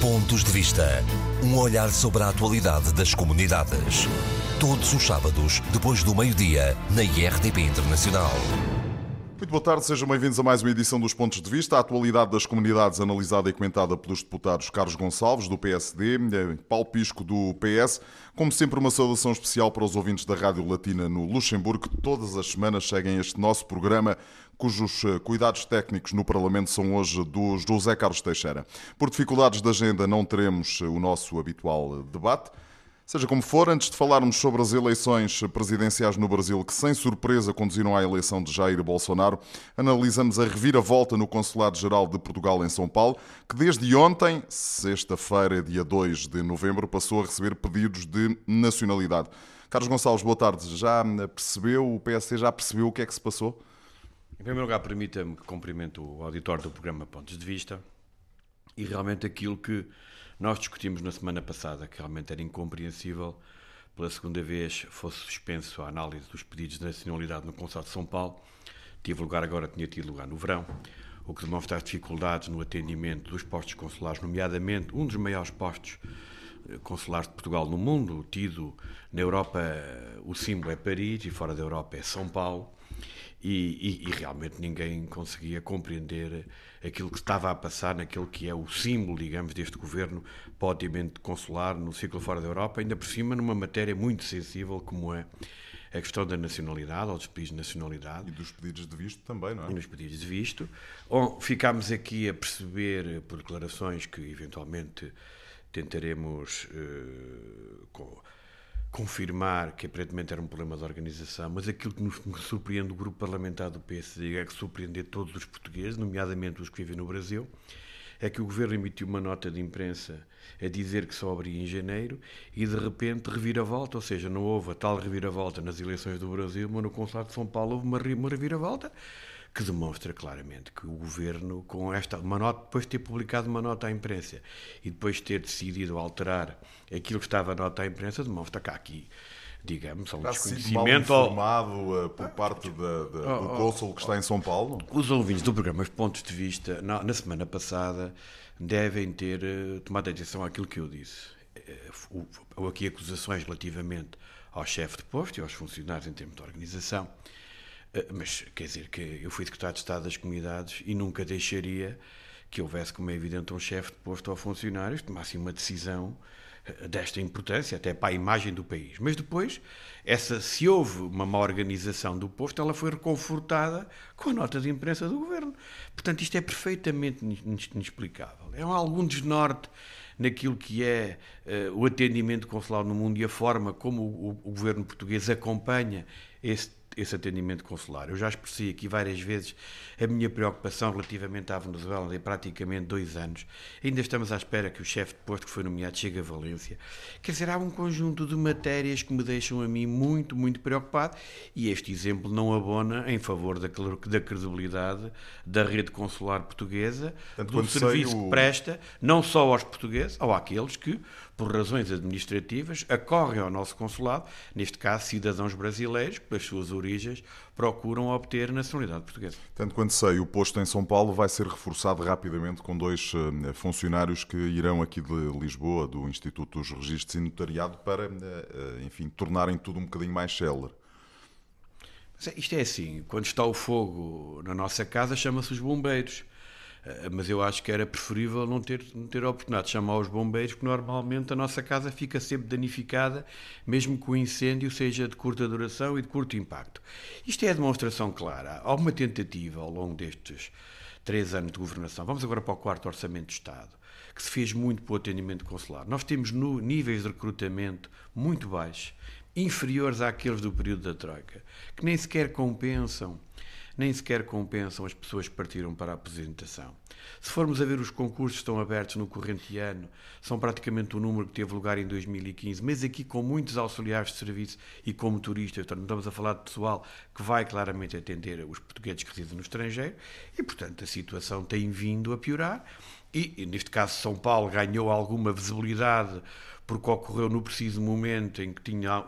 Pontos de Vista. Um olhar sobre a atualidade das comunidades. Todos os sábados, depois do meio-dia, na IRTP Internacional. Muito boa tarde, sejam bem-vindos a mais uma edição dos Pontos de Vista. A atualidade das comunidades analisada e comentada pelos deputados Carlos Gonçalves, do PSD, eh, Paulo Pisco, do PS. Como sempre, uma saudação especial para os ouvintes da Rádio Latina no Luxemburgo, que todas as semanas seguem este nosso programa cujos eh, cuidados técnicos no Parlamento são hoje do José Carlos Teixeira. Por dificuldades de agenda, não teremos eh, o nosso habitual debate. Seja como for, antes de falarmos sobre as eleições presidenciais no Brasil, que sem surpresa conduziram à eleição de Jair Bolsonaro, analisamos a reviravolta no Consulado-Geral de Portugal em São Paulo, que desde ontem, sexta-feira, dia 2 de novembro, passou a receber pedidos de nacionalidade. Carlos Gonçalves, boa tarde. Já percebeu, o PSD já percebeu o que é que se passou? Em primeiro lugar, permita-me que cumprimento o auditório do programa Pontos de Vista e realmente aquilo que nós discutimos na semana passada, que realmente era incompreensível, pela segunda vez fosse suspenso a análise dos pedidos de nacionalidade no Conselho de São Paulo. Tive lugar agora, tinha tido lugar no verão, o que demonstra as dificuldades no atendimento dos postos consulares, nomeadamente um dos maiores postos eh, consulares de Portugal no mundo, tido na Europa, o símbolo é Paris e fora da Europa é São Paulo. E, e, e, realmente ninguém conseguia compreender aquilo que estava a passar naquele que é o símbolo, digamos, deste governo podiamente consular no ciclo fora da Europa, ainda por cima numa matéria muito sensível como é a questão da nacionalidade, ou dos pedidos de nacionalidade. E dos pedidos de visto também, não é? E dos pedidos de visto. Ficámos aqui a perceber, por declarações que eventualmente tentaremos com, confirmar que aparentemente era um problema de organização, mas aquilo que nos surpreende o grupo parlamentar do PSD é que surpreender todos os portugueses, nomeadamente os que vivem no Brasil, é que o governo emitiu uma nota de imprensa a dizer que só abria em janeiro e de repente reviravolta, ou seja, não houve a tal reviravolta nas eleições do Brasil, mas no Consulado de São Paulo houve uma, uma reviravolta que demonstra claramente que o governo, com esta uma nota, depois de ter publicado uma nota à imprensa e depois de ter decidido alterar aquilo que estava a nota à imprensa, demonstra que há aqui digamos, um desconhecimento mal informado uh, por parte da, da, do cônsul que está em São Paulo? Os ouvintes do programa Pontos de Vista, na, na semana passada, devem ter uh, tomado atenção àquilo que eu disse. Uh, ou aqui acusações relativamente ao chefe de posto e aos funcionários em termos de organização. Eh, mas quer dizer que eu fui secretário de Estado das Comunidades e nunca deixaria que houvesse, como é evidente, um chefe de posto ou funcionários que tomasse uma decisão eh, desta importância, até para a imagem do país. Mas depois, essa, se houve uma má organização do posto, ela foi reconfortada com a nota de imprensa do governo. Portanto, isto é perfeitamente inexplicável. É um algum desnorte naquilo que é uh, o atendimento consular no mundo e a forma como o, o, o governo português acompanha esse esse atendimento consular. Eu já expressei aqui várias vezes a minha preocupação relativamente à Venezuela de praticamente dois anos. Ainda estamos à espera que o chefe de posto que foi nomeado chegue a Valência. Quer dizer, há um conjunto de matérias que me deixam a mim muito, muito preocupado e este exemplo não abona em favor da, da credibilidade da rede consular portuguesa, do serviço o... que presta, não só aos portugueses, ou àqueles que, por razões administrativas, acorrem ao nosso consulado, neste caso cidadãos brasileiros, que pelas suas origens procuram obter nacionalidade portuguesa. Tanto quanto sei, o posto em São Paulo vai ser reforçado rapidamente com dois eh, funcionários que irão aqui de Lisboa, do Instituto dos Registros e Notariado, para, eh, eh, enfim, tornarem tudo um bocadinho mais célere. Isto é assim, quando está o fogo na nossa casa, chama-se os bombeiros. Eh, mas eu acho que era preferível não ter, não ter a oportunidade de chamar os bombeiros, porque normalmente a nossa casa fica sempre danificada, mesmo que o incêndio seja de curta duração e de curto impacto. Isto é a demonstração clara. Há uma tentativa ao longo destes três anos de governação, vamos agora para o quarto Orçamento do Estado, que se fez muito para o atendimento consular. Nós temos no, níveis de recrutamento muito baixos, inferiores àqueles do período da Troika, que nem sequer compensam nem sequer compensam as pessoas que partiram para a aposentação. Se formos a ver os concursos que estão abertos no corrente ano, são praticamente o número que teve lugar em 2015, mas aqui com muitos auxiliares de serviço e como turistas, estamos a falar de pessoal que vai claramente atender os portugueses que residem no estrangeiro e, portanto, a situação tem vindo a piorar. E, neste caso, São Paulo ganhou alguma visibilidade porque ocorreu no preciso momento em que tinha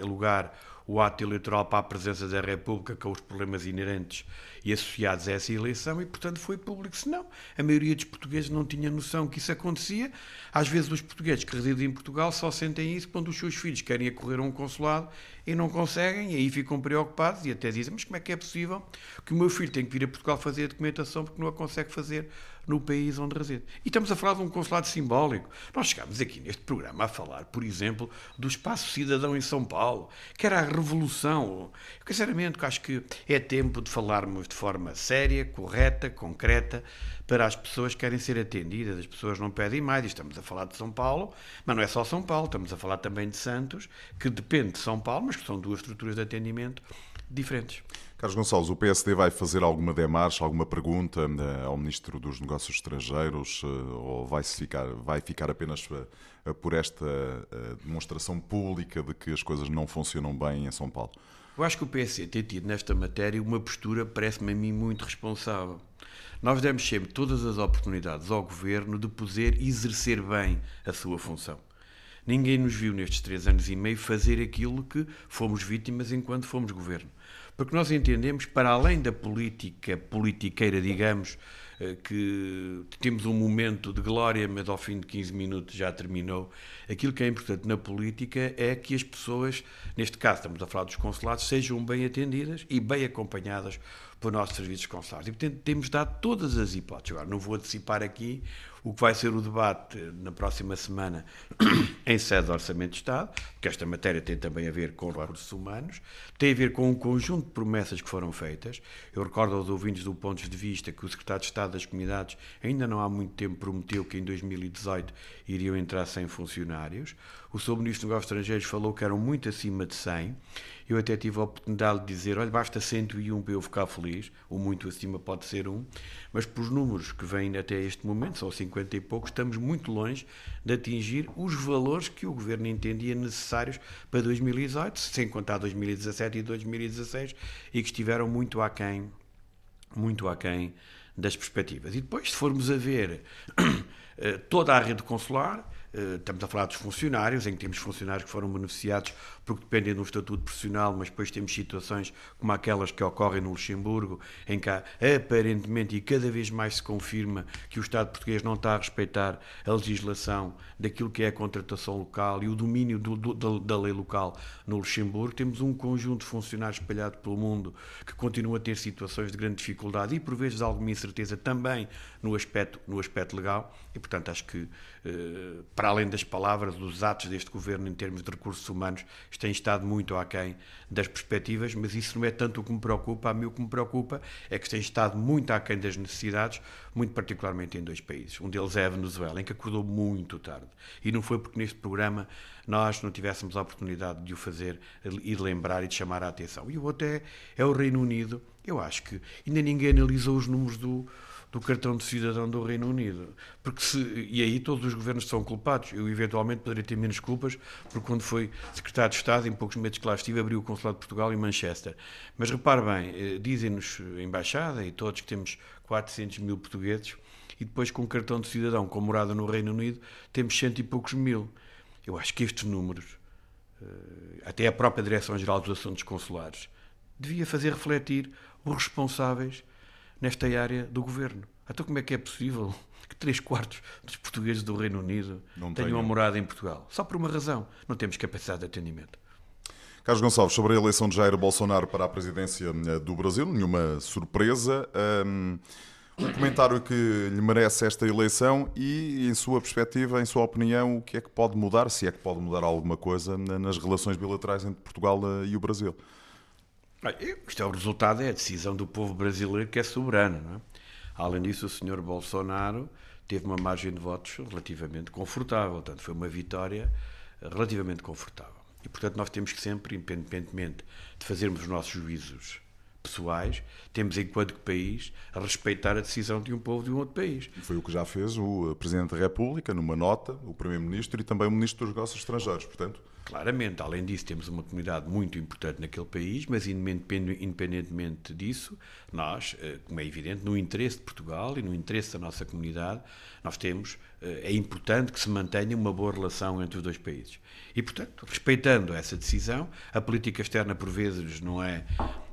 lugar o ato eleitoral para a presença da República com os problemas inerentes e associados a essa eleição e, portanto, foi público. Senão, a maioria dos portugueses não tinha noção que isso acontecia. Às vezes, os portugueses que residem em Portugal só sentem isso quando os seus filhos querem acorrer a um consulado e não conseguem, e aí ficam preocupados e até dizem: Mas como é que é possível que o meu filho tenha que vir a Portugal fazer a documentação porque não a consegue fazer no país onde reside? E estamos a falar de um consulado simbólico. Nós chegámos aqui neste programa a falar, por exemplo, do espaço cidadão em São Paulo, que era a revolução. Eu, sinceramente, acho que é tempo de falarmos de forma séria, correta, concreta, para as pessoas que querem ser atendidas. As pessoas não pedem mais. Estamos a falar de São Paulo, mas não é só São Paulo, estamos a falar também de Santos, que depende de São Paulo, mas que são duas estruturas de atendimento diferentes. Carlos Gonçalves, o PSD vai fazer alguma demarche, alguma pergunta eh, ao Ministro dos Negócios Estrangeiros eh, ou vai, ficar, vai ficar apenas eh, por esta demonstração pública de que as coisas não funcionam bem em São Paulo? Eu acho que o PSD tem tido nesta matéria uma postura, parece-me a mim, muito responsável. Nós demos sempre todas as oportunidades ao Governo de poder exercer bem a sua função. Ninguém nos viu nestes três anos e meio fazer aquilo que fomos vítimas enquanto fomos Governo. Porque nós entendemos, para além da política politiqueira, digamos, que temos um momento de glória, mas ao fim de 15 minutos já terminou. Aquilo que é importante na política é que as pessoas, neste caso estamos a falar dos consulados, sejam bem atendidas e bem acompanhadas por nossos serviços consulares. E, portanto, temos dado todas as hipóteses. Agora, não vou antecipar aqui o que vai ser o debate na próxima semana em sede de Orçamento de Estado, porque esta matéria tem também a ver com recursos humanos, tem a ver com um conjunto de promessas que foram feitas. Eu recordo aos ouvintes do ponto de vista que o Secretário de Estado das Comunidades ainda não há muito tempo prometeu que em 2018 iriam entrar 100 funcionários. O Sr. Ministro dos Negócios Estrangeiros falou que eram muito acima de 100. Eu até tive a oportunidade de dizer, olha, basta 101 para eu ficar feliz, o muito acima pode ser um, mas por os números que vêm até este momento, são 50 e poucos, estamos muito longe de atingir os valores que o Governo entendia necessários para 2018, sem contar 2017 e 2016, e que estiveram muito aquém, muito aquém das perspectivas. E depois, se formos a ver eh, toda a rede consular, estamos a falar dos funcionários, em que temos funcionários que foram beneficiados porque dependem do estatuto profissional, mas depois temos situações como aquelas que ocorrem no Luxemburgo, em que há, aparentemente e cada vez mais se confirma que o Estado português não está a respeitar a legislação daquilo que é a contratação local e o domínio do, do, da lei local no Luxemburgo. Temos um conjunto de funcionários espalhado pelo mundo que continua a ter situações de grande dificuldade e, por vezes, alguma incerteza também no aspecto, no aspecto legal. E, portanto, acho que, eh, para além das palavras, os atos deste governo em termos de recursos humanos tem estado muito aquém das perspectivas, mas isso não é tanto o que me preocupa. A mim o que me preocupa é que tem estado muito aquém das necessidades, muito particularmente em dois países. Um deles é a Venezuela, em que acordou muito tarde. E não foi porque neste programa nós não tivéssemos a oportunidade de o fazer e de lembrar e de chamar a atenção. E o outro é, é o Reino Unido. Eu acho que ainda ninguém analisou os números do do cartão de cidadão do Reino Unido. Porque se, e aí todos os governos são culpados. Eu, eventualmente, poderia ter menos culpas, porque quando foi secretário de Estado, em poucos meses que lá estive, abriu o Consulado de Portugal em Manchester. Mas repare bem, eh, dizem-nos a Embaixada e todos que temos 400 mil portugueses, e depois com cartão de cidadão com morada no Reino Unido, temos cento e poucos mil. Eu acho que estes números, eh, até a própria Direção-Geral dos Assuntos Consulares, devia fazer refletir os responsáveis nesta área do governo. Então, como é que é possível que três quartos dos portugueses do Reino Unido não tenham uma morada em Portugal? Só por uma razão: não temos capacidade de atendimento. Carlos Gonçalves, sobre a eleição de Jair Bolsonaro para a presidência eh, do Brasil, nenhuma surpresa. Um, o comentário que lhe merece esta eleição e, em sua perspectiva, em sua opinião, o que é que pode mudar, se é que pode mudar alguma coisa nas relações bilaterais entre Portugal eh, e o Brasil? Isto é o resultado, é a decisão do povo brasileiro que é soberano. Não é? Além disso, o senhor Bolsonaro teve uma margem de votos relativamente confortável, portanto, foi uma vitória relativamente confortável. E, portanto, nós temos que sempre, independentemente de fazermos os nossos juízos pessoais, temos, enquanto país, a respeitar a decisão de um povo de um outro país. Foi o que já fez o Presidente da República, numa nota, o Primeiro-Ministro e também o Ministro dos Negócios Estrangeiros, portanto... Claramente, além disso, temos uma comunidade muito importante naquele país, mas independentemente disso, nós, eh, como é evidente, no interesse de Portugal e no interesse da nossa comunidade, nós temos, eh, é importante que se mantenha uma boa relação entre os dois países. E, portanto, respeitando essa decisão, a política externa, por vezes, não é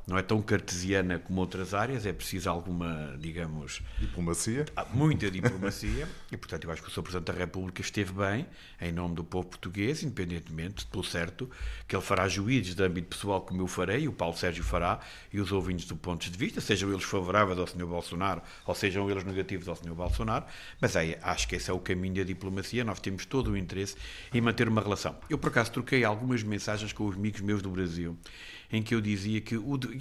não é tão cartesiana como outras áreas, é preciso alguma, digamos. Diplomacia? Muita diplomacia, e portanto eu acho que o Sr. Presidente da República esteve bem, em nome do povo português, independentemente, pelo certo, que ele fará juízes de âmbito pessoal como eu farei, o Paulo Sérgio fará, e os ouvintes do pontos de vista, sejam eles favoráveis ao Sr. Bolsonaro ou sejam eles negativos ao Sr. Bolsonaro, mas aí acho que esse é o caminho da diplomacia, nós temos todo o interesse em manter uma relação. Eu, por acaso, troquei algumas mensagens com os amigos meus do Brasil em que eu dizia que,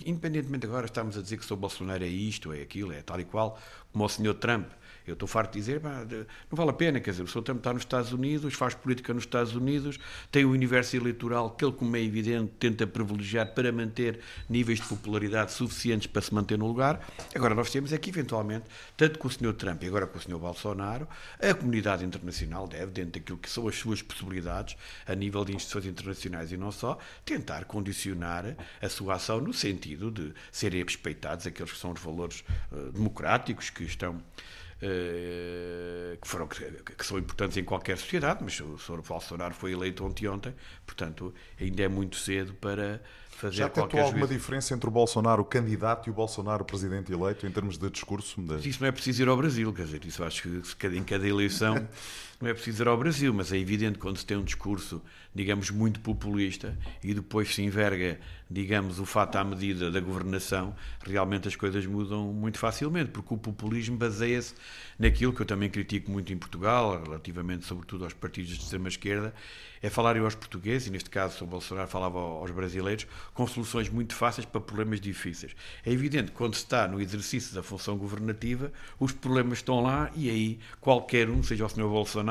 independentemente agora estamos a dizer que Sr. Bolsonaro é isto, é aquilo, é tal e qual, como o Sr. Trump, eu estou farto de dizer, não vale a pena, quer dizer, o Sr. Trump está nos Estados Unidos, faz política nos Estados Unidos, tem o universo eleitoral que ele, como é evidente, tenta privilegiar para manter níveis de popularidade suficientes para se manter no lugar. Agora, nós temos é que, eventualmente, tanto com o Sr. Trump e agora com o Sr. Bolsonaro, a comunidade internacional deve, dentro daquilo que são as suas possibilidades, a nível de instituições internacionais e não só, tentar condicionar a sua ação no sentido de serem respeitados aqueles que são os valores uh, democráticos que estão que, foram, que, são importantes em qualquer sociedade, mas o Sr. Bolsonaro foi eleito ontem ontem, portanto ainda é muito cedo para fazer Já qualquer alguma juízo. diferença entre o Bolsonaro candidato e o Bolsonaro presidente eleito em termos de discurso? Mas isso não é preciso ir ao Brasil, quer dizer, isso acho que em cada eleição não é preciso ir ao Brasil, mas é evidente quando se tem um discurso, digamos, muito populista e depois se enverga, digamos, o fato à medida da governação, realmente as coisas mudam muito facilmente, porque o populismo baseia-se naquilo que eu também critico muito em Portugal, relativamente sobretudo aos partidos de extrema-esquerda, é falarem aos portugueses, e neste caso o Bolsonaro falava aos brasileiros, com soluções muito fáceis para problemas difíceis. É evidente que quando se está no exercício da função governativa, os problemas estão lá e aí qualquer um, seja o Sr. Bolsonaro,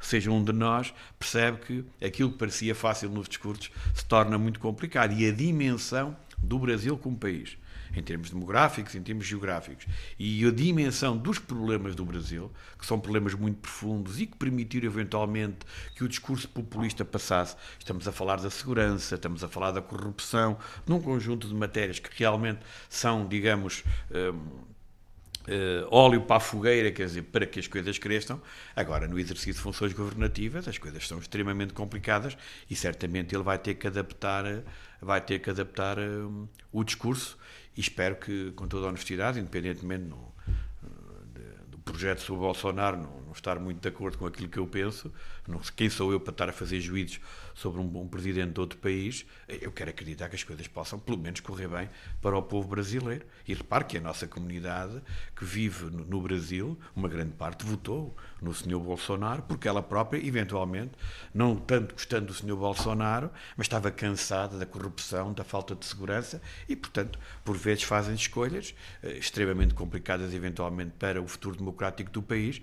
seja um de nós, percebe que aquilo que parecia fácil nos discursos se torna muito complicado. E a dimensão do Brasil como país em termos demográficos, em termos geográficos. E a dimensão dos problemas do Brasil, que são problemas muito profundos e que permitiram eventualmente que o discurso populista passasse. Estamos a falar da segurança, estamos a falar da corrupção, num conjunto de matérias que realmente são, digamos, um, Uh, óleo para a fogueira, quer dizer, para que as coisas cresçam. Agora, no exercício de funções governativas, as coisas são extremamente complicadas e certamente ele vai ter que adaptar, vai ter que adaptar uh, o discurso e espero que, com toda a honestidade, independentemente no, de, do projeto sobre Bolsonaro, não, estar muito de acordo com aquilo que eu penso, não, quem sou eu para estar a fazer juízos sobre um, um presidente de outro país, eu quero acreditar que as coisas possam, pelo menos, correr bem para o povo brasileiro. E repare que a nossa comunidade que vive no, Brasil, uma grande parte votou no Sr. Bolsonaro, porque ela própria, eventualmente, não tanto gostando do Sr. Bolsonaro, mas estava cansada da corrupção, da falta de segurança e, portanto, por vezes fazem escolhas eh, extremamente complicadas, eventualmente, para o futuro democrático do país,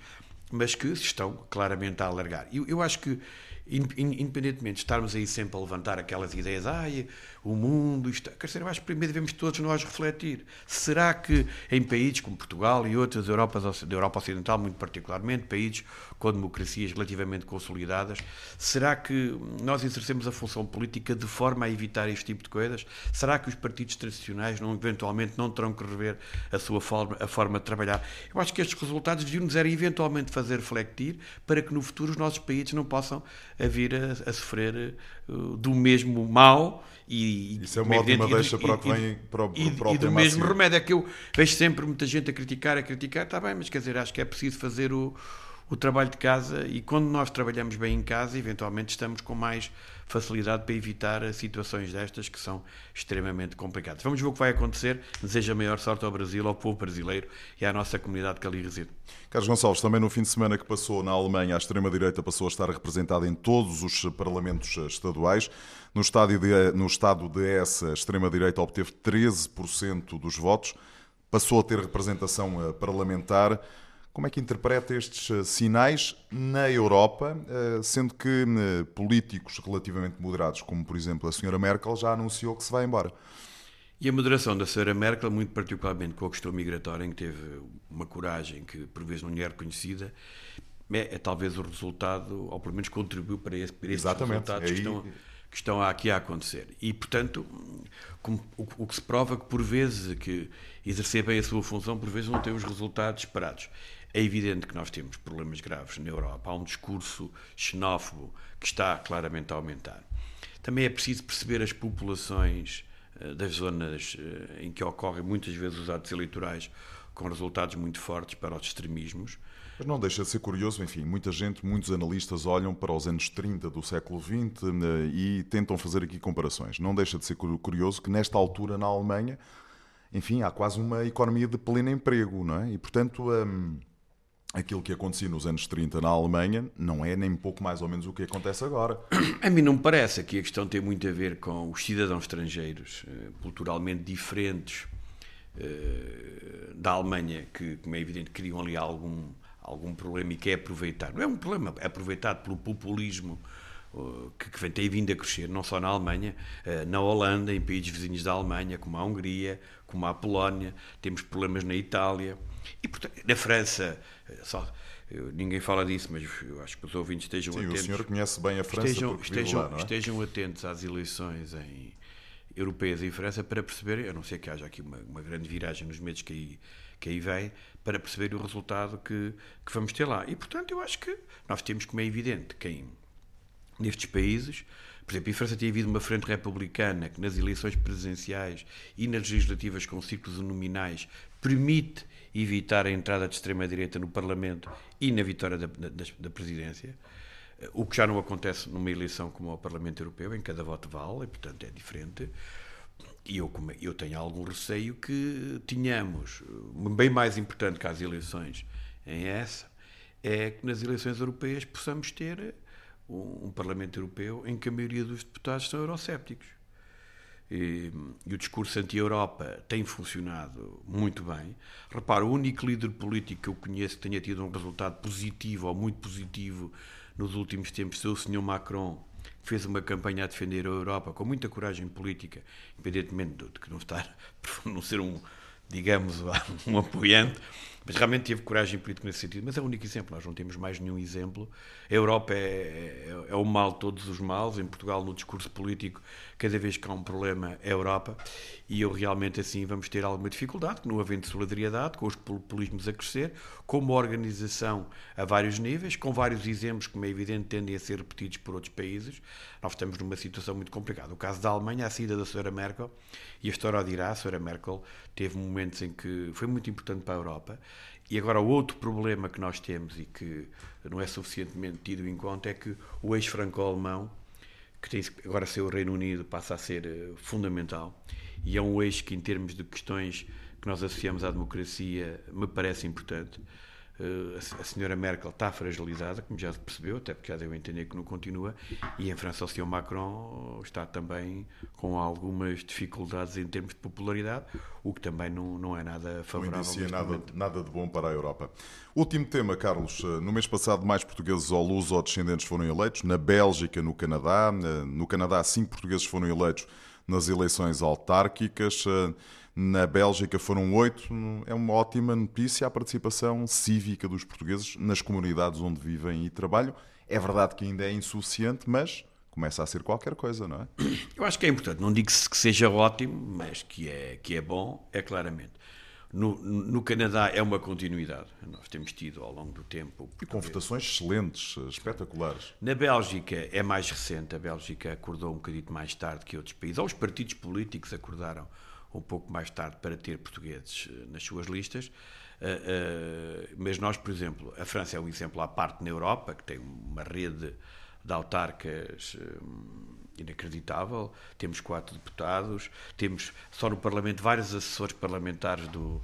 mas que estão claramente a alargar. Eu, eu acho que independentemente de estarmos aí sempre a levantar aquelas ideias, ah, o mundo, isto, quer dizer, eu acho que primeiro devemos todos nós refletir. Será que em países como Portugal e outras Europas, da Europa Ocidental, muito particularmente, países com democracias relativamente consolidadas, será que nós exercemos a função política de forma a evitar este tipo de coisas? Será que os partidos tradicionais não, eventualmente não terão que rever a sua forma, a forma de trabalhar? Eu acho que estes resultados deviam nos eventualmente fazer refletir para que no futuro os nossos países não possam a vir a, a sofrer uh, do mesmo mal e, Isso é uma ótima deixa para o que vem para o, e, para o e do mesmo remédio. É que eu vejo sempre muita gente a criticar, a criticar, está bem, mas quer dizer, acho que é preciso fazer o, o trabalho de casa e quando nós trabalhamos bem em casa, eventualmente estamos com mais facilidade para evitar situações destas que são extremamente complicadas. Vamos ver o que vai acontecer. Desejo a maior sorte ao Brasil, ao povo brasileiro e à nossa comunidade que ali reside. Carlos Gonçalves, também no fim de semana que passou na Alemanha, a extrema-direita passou a estar representada em todos os parlamentos estaduais. No, estádio de, no estado de essa, a extrema-direita obteve 13% dos votos, passou a ter representação eh, parlamentar. Como é que interpreta estes eh, sinais na Europa, eh, sendo que eh, políticos relativamente moderados, como por exemplo a senhora Merkel, já anunciou que se vai embora? E a moderação da Sra. Merkel, muito particularmente com a questão migratória, em que teve uma coragem que por vezes não lhe é reconhecida, é, é talvez o resultado, ou pelo menos contribuiu para, esse, para esses resultados Aí... que, estão, que estão aqui a acontecer. E, portanto, o, que se prova que, por vezes, que exercer bem a sua função, por vezes não tem os resultados esperados. É evidente que nós temos problemas graves na Europa. Há um discurso xenófobo que está claramente a aumentar. Também é preciso perceber as populações eh, das zonas eh, em que ocorrem muitas vezes os atos eleitorais com resultados muito fortes para os extremismos. Mas não deixa de ser curioso, enfim, muita gente, muitos analistas olham para os anos 30 do século XX eh, e tentam fazer aqui comparações. Não deixa de ser curioso que nesta altura na Alemanha, enfim, há quase uma economia de pleno emprego, não é? E portanto, hum, aquilo que acontecia nos anos 30 na Alemanha não é nem pouco mais ou menos o que acontece agora. A mim não me parece que a questão tem muito a ver com os cidadãos estrangeiros, eh, culturalmente diferentes eh, da Alemanha, que, como é evidente, criam ali algum, algum problema e é aproveitado. Não é um problema, é aproveitado pelo populismo eh, que, que tem vindo a crescer, não só na Alemanha, na Holanda, em países vizinhos da Alemanha, como a Hungria, como a Polónia, temos problemas na Itália. E, portanto, na França, só, eu, ninguém fala disso, mas eu acho que os ouvintes estejam Sim, atentos. o senhor conhece bem a França estejam, estejam, lá, não é? estejam atentos às eleições em, europeias em França para perceber, a não ser que haja aqui uma, uma grande viragem nos meses que aí, que aí vem, para perceber o resultado que, que vamos ter lá. E, portanto, eu acho que nós temos, como é evidente, quem nestes países por exemplo, em França tem havido uma frente republicana que nas eleições presidenciais e nas legislativas com círculos nominais permite evitar a entrada de extrema-direita no Parlamento e na vitória da, da, da, presidência, o que já não acontece numa eleição como ao Parlamento Europeu, em que cada voto vale, e portanto é diferente. E eu, eu tenho algum receio que tenhamos, bem mais importante que as eleições em essa, é que nas eleições europeias possamos ter um, um Parlamento Europeu em que a maioria dos deputados são eurocépticos. E, e, o discurso anti-Europa tem funcionado muito bem. Repara, o único líder político que eu conheço que tenha tido um resultado positivo ou muito positivo nos últimos tempos foi o Sr. Macron, que fez uma campanha a defender a Europa com muita coragem política, independentemente de não estar, não ser um, digamos, um apoiante, mas realmente teve coragem política nesse sentido. Mas é o único exemplo, nós não temos mais nenhum exemplo. A Europa é, é, é, o mal de todos os males. Em Portugal, no discurso político, cada vez que há um problema, é a Europa. E eu realmente, assim, vamos ter alguma dificuldade, não havendo solidariedade, com os populismos a crescer, com uma organização a vários níveis, com vários exemplos, como é evidente, tendem a ser repetidos por outros países. Nós estamos numa situação muito complicada. O caso da Alemanha, a saída da Sra. Merkel, e a história dirá, a Sra. Merkel teve momentos em que foi muito importante para a Europa e agora o outro problema que nós temos e que não é suficientemente tido em conta é que o ex-franco-alemão, que tem agora ser o Reino Unido, passa a ser uh, fundamental e é um eixo que, em termos de questões que nós associamos à democracia, me parece importante. Eh, a senhora Merkel está fragilizada, como já se percebeu, até porque já deu a entender que não continua, e em França o senhor Macron está também com algumas dificuldades em termos de popularidade, o que também não, não é nada favorável. Não indicia nada, nada de bom para a Europa. Último tema, Carlos. Eh, no mês passado, mais portugueses ou luso-descendentes foram eleitos. Na Bélgica, no Canadá. Eh, no Canadá, cinco portugueses foram eleitos nas eleições autárquicas. Na Bélgica foram oito. É uma ótima notícia a participação cívica dos portugueses nas comunidades onde vivem e trabalham. É verdade que ainda é insuficiente, mas começa a ser qualquer coisa, não é? Eu acho que é importante. Não digo que seja ótimo, mas que é, que é bom, é claramente. No, no, Canadá é uma continuidade. Nós temos tido ao longo do tempo. E com votações excelentes, espetaculares. Na Bélgica é mais recente. A Bélgica acordou um bocadinho mais tarde que outros países. Ou os partidos políticos acordaram um pouco mais tarde para ter portugueses eh, nas suas listas. Uh, uh, mas nós, por exemplo, a França é um exemplo à parte na Europa, que tem uma rede de autarcas inacreditável. Temos quatro deputados, temos só no Parlamento vários assessores parlamentares do,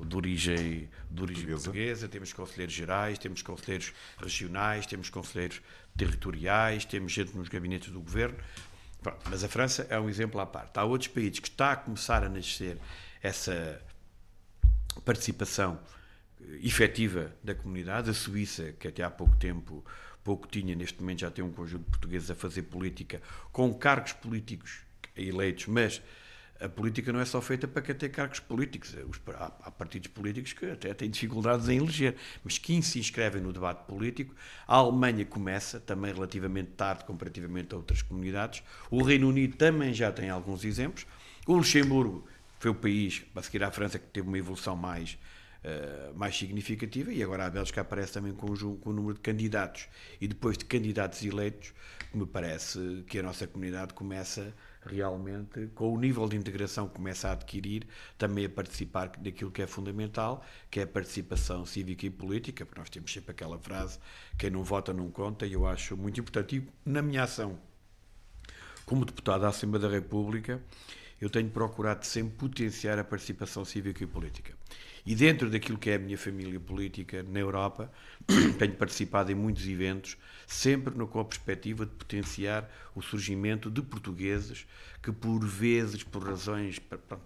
de origem, de origem portuguesa. portuguesa. temos conselheiros gerais, temos conselheiros regionais, temos conselheiros territoriais, temos gente nos gabinetes do governo. Pronto, mas a França é um exemplo à parte. Há outros países que está a começar a nascer essa participação efetiva da comunidade. A Suíça, que até há pouco tempo pouco tinha, neste momento já tem um conjunto de portugueses a fazer política com cargos políticos eleitos, mas a política não é só feita para quem tem cargos políticos. Há, partidos políticos que até têm dificuldades em eleger, mas quem se inscrevem no debate político, a Alemanha começa, também relativamente tarde comparativamente a outras comunidades, o Reino Unido também já tem alguns exemplos, o Luxemburgo foi o país, a seguir à França, que teve uma evolução mais, uh, mais significativa, e agora a Bélgica aparece também com, com o número de candidatos, e depois de candidatos eleitos, me parece que a nossa comunidade começa realmente, com o nível de integração que começa a adquirir, também a participar daquilo que é fundamental, que é a participação cívica e política, porque nós temos sempre aquela frase, quem não vota não conta, e eu acho muito importante. E na minha ação como deputado da Assembleia da República, eu tenho procurado sempre potenciar a participação cívica e política. E dentro daquilo que é a minha família política na Europa, tenho participado em muitos eventos, sempre com a perspectiva de potenciar o surgimento de portugueses que, por vezes, por razões. Pronto,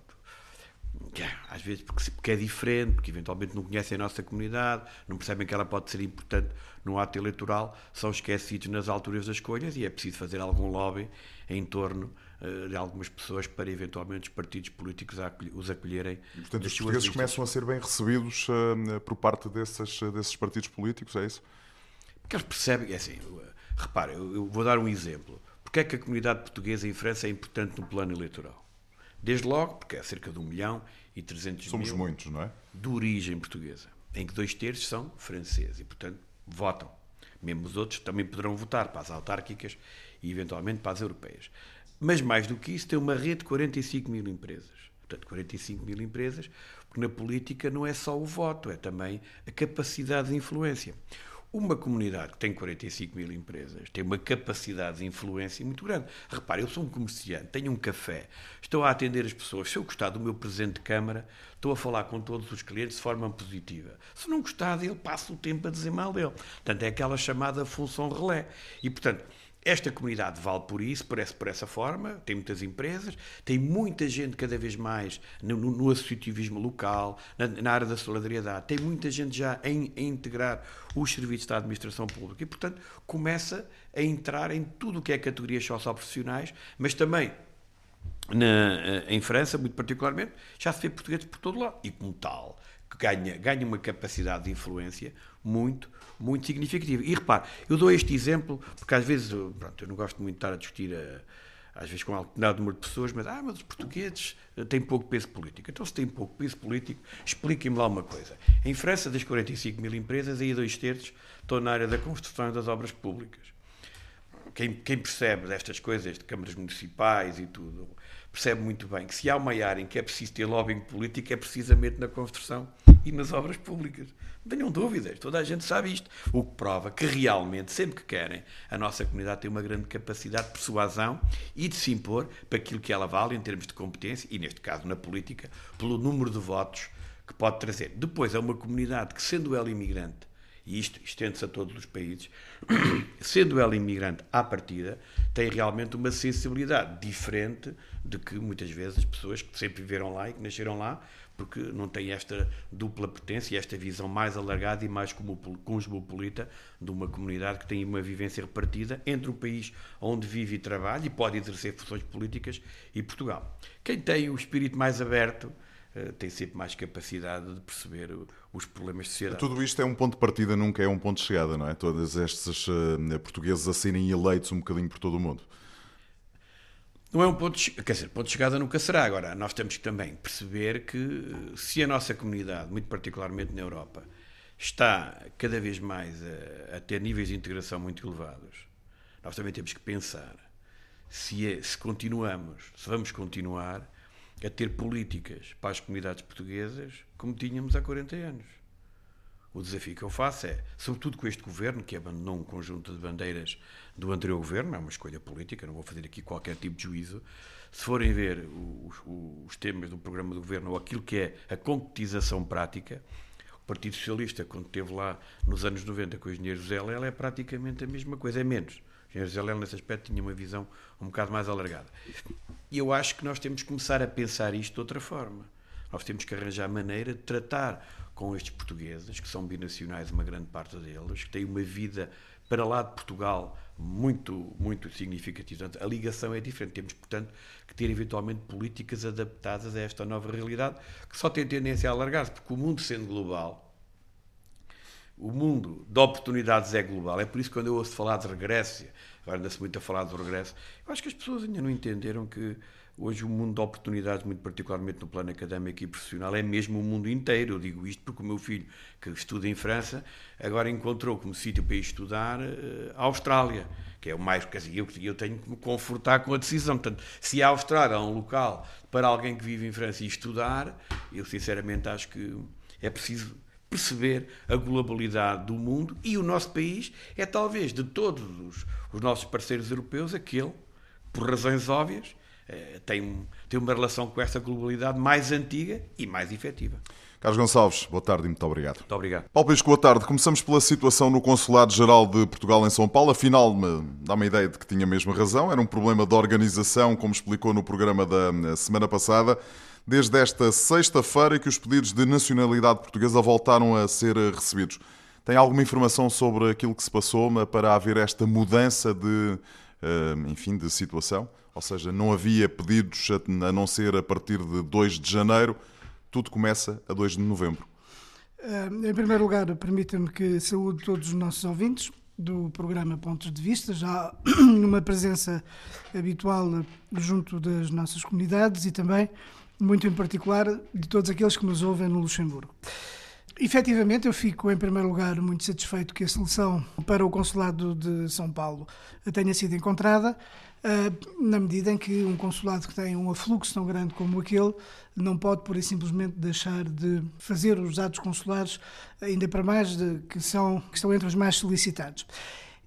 às vezes porque, porque é diferente, porque eventualmente não conhecem a nossa comunidade, não percebem que ela pode ser importante no ato eleitoral, são esquecidos nas alturas das escolhas e é preciso fazer algum lobby em torno de algumas pessoas para eventualmente os partidos políticos os acolherem. Portanto, os portugueses começam a ser bem recebidos uh, por parte desses, desses partidos políticos, é isso? Porque eles percebem, é assim, repare, eu, eu vou dar um exemplo. Porque é que a comunidade portuguesa em França é importante no plano eleitoral? Desde logo, porque é cerca de 1 milhão e 300 Somos mil muitos, não é? de origem portuguesa, em que dois terços são franceses e, portanto, votam. Mesmo os outros também poderão votar para as autárquicas e, eventualmente, para as europeias. Mas, mais do que isso, tem uma rede de 45 mil empresas. Portanto, 45 mil empresas, porque na política não é só o voto, é também a capacidade de influência. Uma comunidade que tem 45 mil empresas tem uma capacidade de influência muito grande. Repare, eu sou um comerciante, tenho um café, estou a atender as pessoas. Se eu gostar do meu presidente de Câmara, estou a falar com todos os clientes de forma positiva. Se não gostar dele, passo o tempo a dizer mal dele. Portanto, é aquela chamada função relé. E, portanto, esta comunidade vale por isso, parece por essa forma, tem muitas empresas, tem muita gente cada vez mais no, no, associativismo local, na, na, área da solidariedade, tem muita gente já a, a, integrar os serviços da administração pública. E, portanto, começa a entrar em tudo o que é categorias socioprofissionais, mas também na, eh, em França, muito particularmente, já se vê portugueses por todo lado. E, como tal, ganha, ganha uma capacidade de influência muito, muito significativa. E repare, eu dou este exemplo porque às vezes, pronto, eu não gosto muito de estar a discutir, a, eh, às vezes com um determinado número de pessoas, mas, ah, mas os portugueses eh, têm pouco peso político. Então, se têm pouco peso político, expliquem-me lá uma coisa. Em França, das 45 mil empresas, aí dois terços estão na área da construção e das obras públicas. Quem, quem percebe destas coisas, de câmaras municipais e tudo, percebe muito bem que se há uma área em que é preciso ter lobbying político, é precisamente na construção e nas obras públicas. Não tenham dúvidas, toda a gente sabe isto. O que prova que realmente, sempre que querem, a nossa comunidade tem uma grande capacidade de persuasão e de se impor para aquilo que ela vale em termos de competência e, neste caso, na política, pelo número de votos que pode trazer. Depois, é uma comunidade que, sendo ela imigrante, e isto estende-se a todos os países, sendo ela imigrante à partida, tem realmente uma sensibilidade diferente de que muitas vezes as pessoas que sempre viveram lá e que nasceram lá porque não tem esta dupla potência, esta visão mais alargada e mais cosmopolita de uma comunidade que tem uma vivência repartida entre o país onde vive e trabalha e pode exercer funções políticas e Portugal. Quem tem o espírito mais aberto tem sempre mais capacidade de perceber os problemas de sociedade. Tudo isto é um ponto de partida, nunca é um ponto de chegada, não é? Todos estes uh, portugueses a serem eleitos um bocadinho por todo o mundo. Não é um ponto de, quer dizer, ponto de chegada nunca será. Agora, nós temos que também perceber que se a nossa comunidade, muito particularmente na Europa, está cada vez mais a, a ter níveis de integração muito elevados, nós também temos que pensar se, é, se continuamos, se vamos continuar a ter políticas para as comunidades portuguesas como tínhamos há 40 anos. O desafio que eu faço é, sobretudo com este governo, que abandonou um conjunto de bandeiras do anterior governo, é uma escolha política, não vou fazer aqui qualquer tipo de juízo. Se forem ver os, os temas do programa do governo ou aquilo que é a concretização prática, o Partido Socialista, quando esteve lá nos anos 90 com o engenheiro José Lela, é praticamente a mesma coisa, é menos. José Lela, nesse aspecto, tinha uma visão um bocado mais alargada. E eu acho que nós temos que começar a pensar isto de outra forma. Nós temos que arranjar maneira de tratar com estes portugueses, que são binacionais, uma grande parte deles, que têm uma vida para lá de Portugal muito, muito significativo. Portanto, a ligação é diferente. Temos, portanto, que ter eventualmente políticas adaptadas a esta nova realidade, que só tem tendência a alargar-se, porque o mundo sendo global, o mundo de oportunidades é global. É por isso que quando eu ouço falar de regresso, agora anda-se muito a falar do regresso, eu acho que as pessoas ainda não entenderam que Hoje o mundo de oportunidades, muito particularmente no plano académico e profissional, é mesmo o mundo inteiro. Eu digo isto porque o meu filho, que estuda em França, agora encontrou como sítio para ir estudar eh, a Austrália, que é o mais... Quer dizer, eu, eu tenho que me confortar com a decisão. Portanto, se a Austrália é um local para alguém que vive em França e estudar, eu sinceramente acho que é preciso perceber a globalidade do mundo e o nosso país é talvez de todos os, os nossos parceiros europeus aquele, por razões óbvias, eh, tem, tem uma relação com essa globalidade mais antiga e mais efetiva. Carlos Gonçalves, boa tarde e muito obrigado. Muito obrigado. Paulo Pisco, boa tarde. Começamos pela situação no Consulado-Geral de Portugal em São Paulo. Afinal, dá-me a ideia de que tinha mesmo razão. Era um problema de organização, como explicou no programa da semana passada. Desde esta sexta-feira que os pedidos de nacionalidade portuguesa voltaram a ser recebidos. Tem alguma informação sobre aquilo que se passou para haver esta mudança de, eh, enfim, de situação? ou seja, não havia pedidos a não ser a partir de 2 de janeiro, tudo começa a 2 de novembro. Eh, em primeiro lugar, permita-me que saúde todos os nossos ouvintes do programa Pontos de Vista, já numa presença habitual junto das nossas comunidades e também, muito em particular, de todos aqueles que nos ouvem no Luxemburgo. Efetivamente, eu fico, em primeiro lugar, muito satisfeito que a solução para o Consulado de São Paulo tenha sido encontrada. Ah, na medida em que um consulado que tem um afluxo tão grande como aquele não pode, por e simplesmente, deixar de fazer os atos consulares, ainda para mais de, que, são, que estão entre os mais solicitados.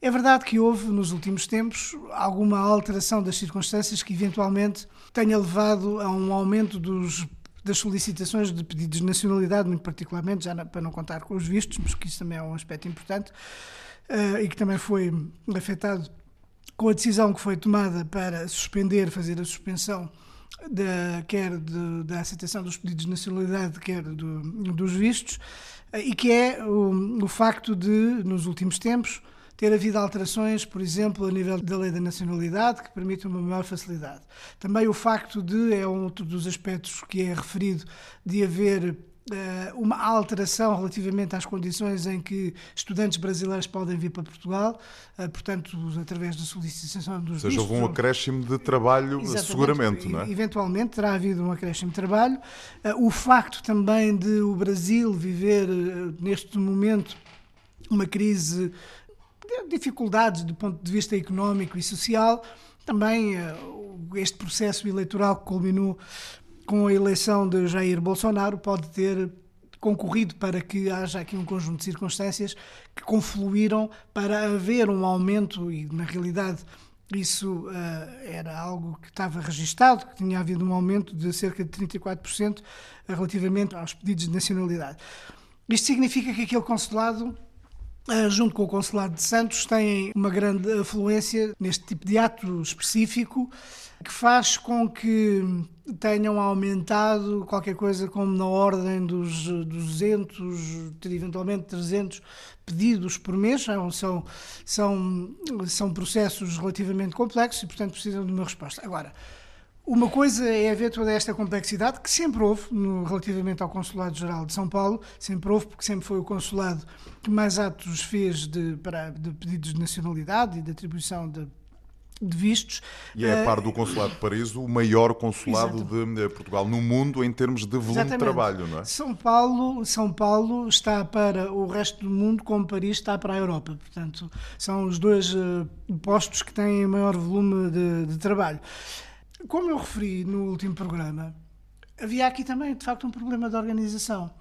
É verdade que houve, nos últimos tempos, alguma alteração das circunstâncias que, eventualmente, tenha levado a um aumento dos das solicitações de pedidos de nacionalidade, muito particularmente, já para não contar com os vistos, mas que isso também é um aspecto importante, uh, e que também foi afetado com a decisão que foi tomada para suspender, fazer a suspensão da, quer de, da aceitação dos pedidos de nacionalidade, quer do, dos vistos, e que é o, o facto de, nos últimos tempos, ter havido alterações, por exemplo, a nível da lei da nacionalidade, que permite uma maior facilidade. Também o facto de, é um outro dos aspectos que é referido, de haver eh, uma alteração relativamente às condições em que estudantes brasileiros podem vir para Portugal, eh, portanto, através da solicitação dos Ou seja, houve um acréscimo de trabalho, seguramente, não é? Eventualmente terá havido um acréscimo de trabalho. Eh, o facto também de o Brasil viver, neste momento, uma crise dificuldades do ponto de vista económico e social, também este processo eleitoral que culminou com a eleição de Jair Bolsonaro, pode ter concorrido para que haja aqui um conjunto de circunstâncias que confluíram para haver um aumento, e na realidade isso uh, era algo que estava registado, que tinha havido um aumento de cerca de 34% relativamente aos pedidos de nacionalidade. Isto significa que aquele consulado junto com o Consulado de Santos, tem uma grande afluência neste tipo de ato específico que faz com que tenham aumentado qualquer coisa como na ordem dos 200, eventualmente 300 pedidos por mês. São, são, são processos relativamente complexos e, portanto, precisam de uma resposta. Agora, uma coisa é haver toda esta complexidade que sempre houve no, relativamente ao Consulado-Geral de São Paulo, sempre houve, porque sempre foi o consulado que mais atos fez de, para, de pedidos de nacionalidade e de atribuição de de vistos. E é, a par do Consulado de Paris, o maior consulado de Portugal no mundo em termos de volume Exatamente. de trabalho, não é? São Paulo, São Paulo está para o resto do mundo como Paris está para a Europa. Portanto, são os dois uh, postos que têm maior volume de, de trabalho. Como eu referi no último programa, havia aqui também, de facto, um problema de organização.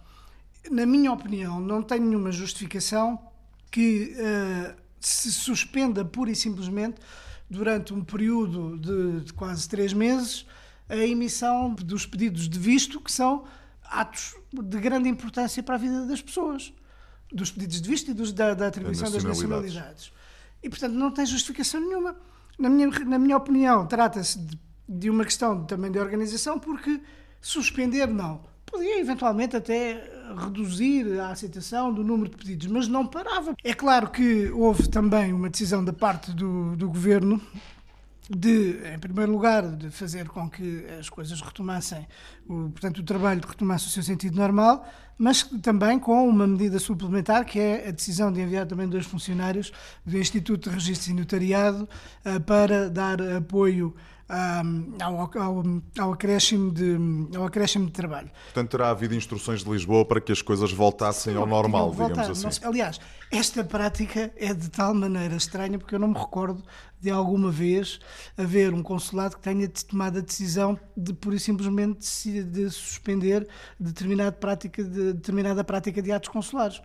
Na minha opinião, não tem nenhuma justificação que uh, se suspenda pura e simplesmente durante um período de, de quase três meses, a emissão dos pedidos de visto, que são atos de grande importância para a vida das pessoas, dos pedidos de visto e dos, da, da, atribuição das nacionalidades. E, portanto, não tem justificação nenhuma. Na minha, na minha opinião, trata-se de, de, uma questão também de organização, porque suspender, não. podia eventualmente até reduzir a aceitação do número de pedidos, mas não parava. É claro que houve também uma decisão da parte do, do governo de, em primeiro lugar, de fazer com que as coisas retomassem, o, portanto, o trabalho retomasse o seu sentido normal, mas também com uma medida suplementar, que é a decisão de enviar também dois funcionários do Instituto de Registro e Notariado uh, para dar apoio ao, ao, ao, acréscimo de, ao acréscimo de trabalho. Portanto, terá havido instruções de Lisboa para que as coisas voltassem ao normal, digamos assim. Aliás, esta prática é de tal maneira estranha, porque eu não me recordo de alguma vez haver um consulado que tenha tomado a decisão de pura e simplesmente de suspender determinada prática de, determinada prática de atos consulares.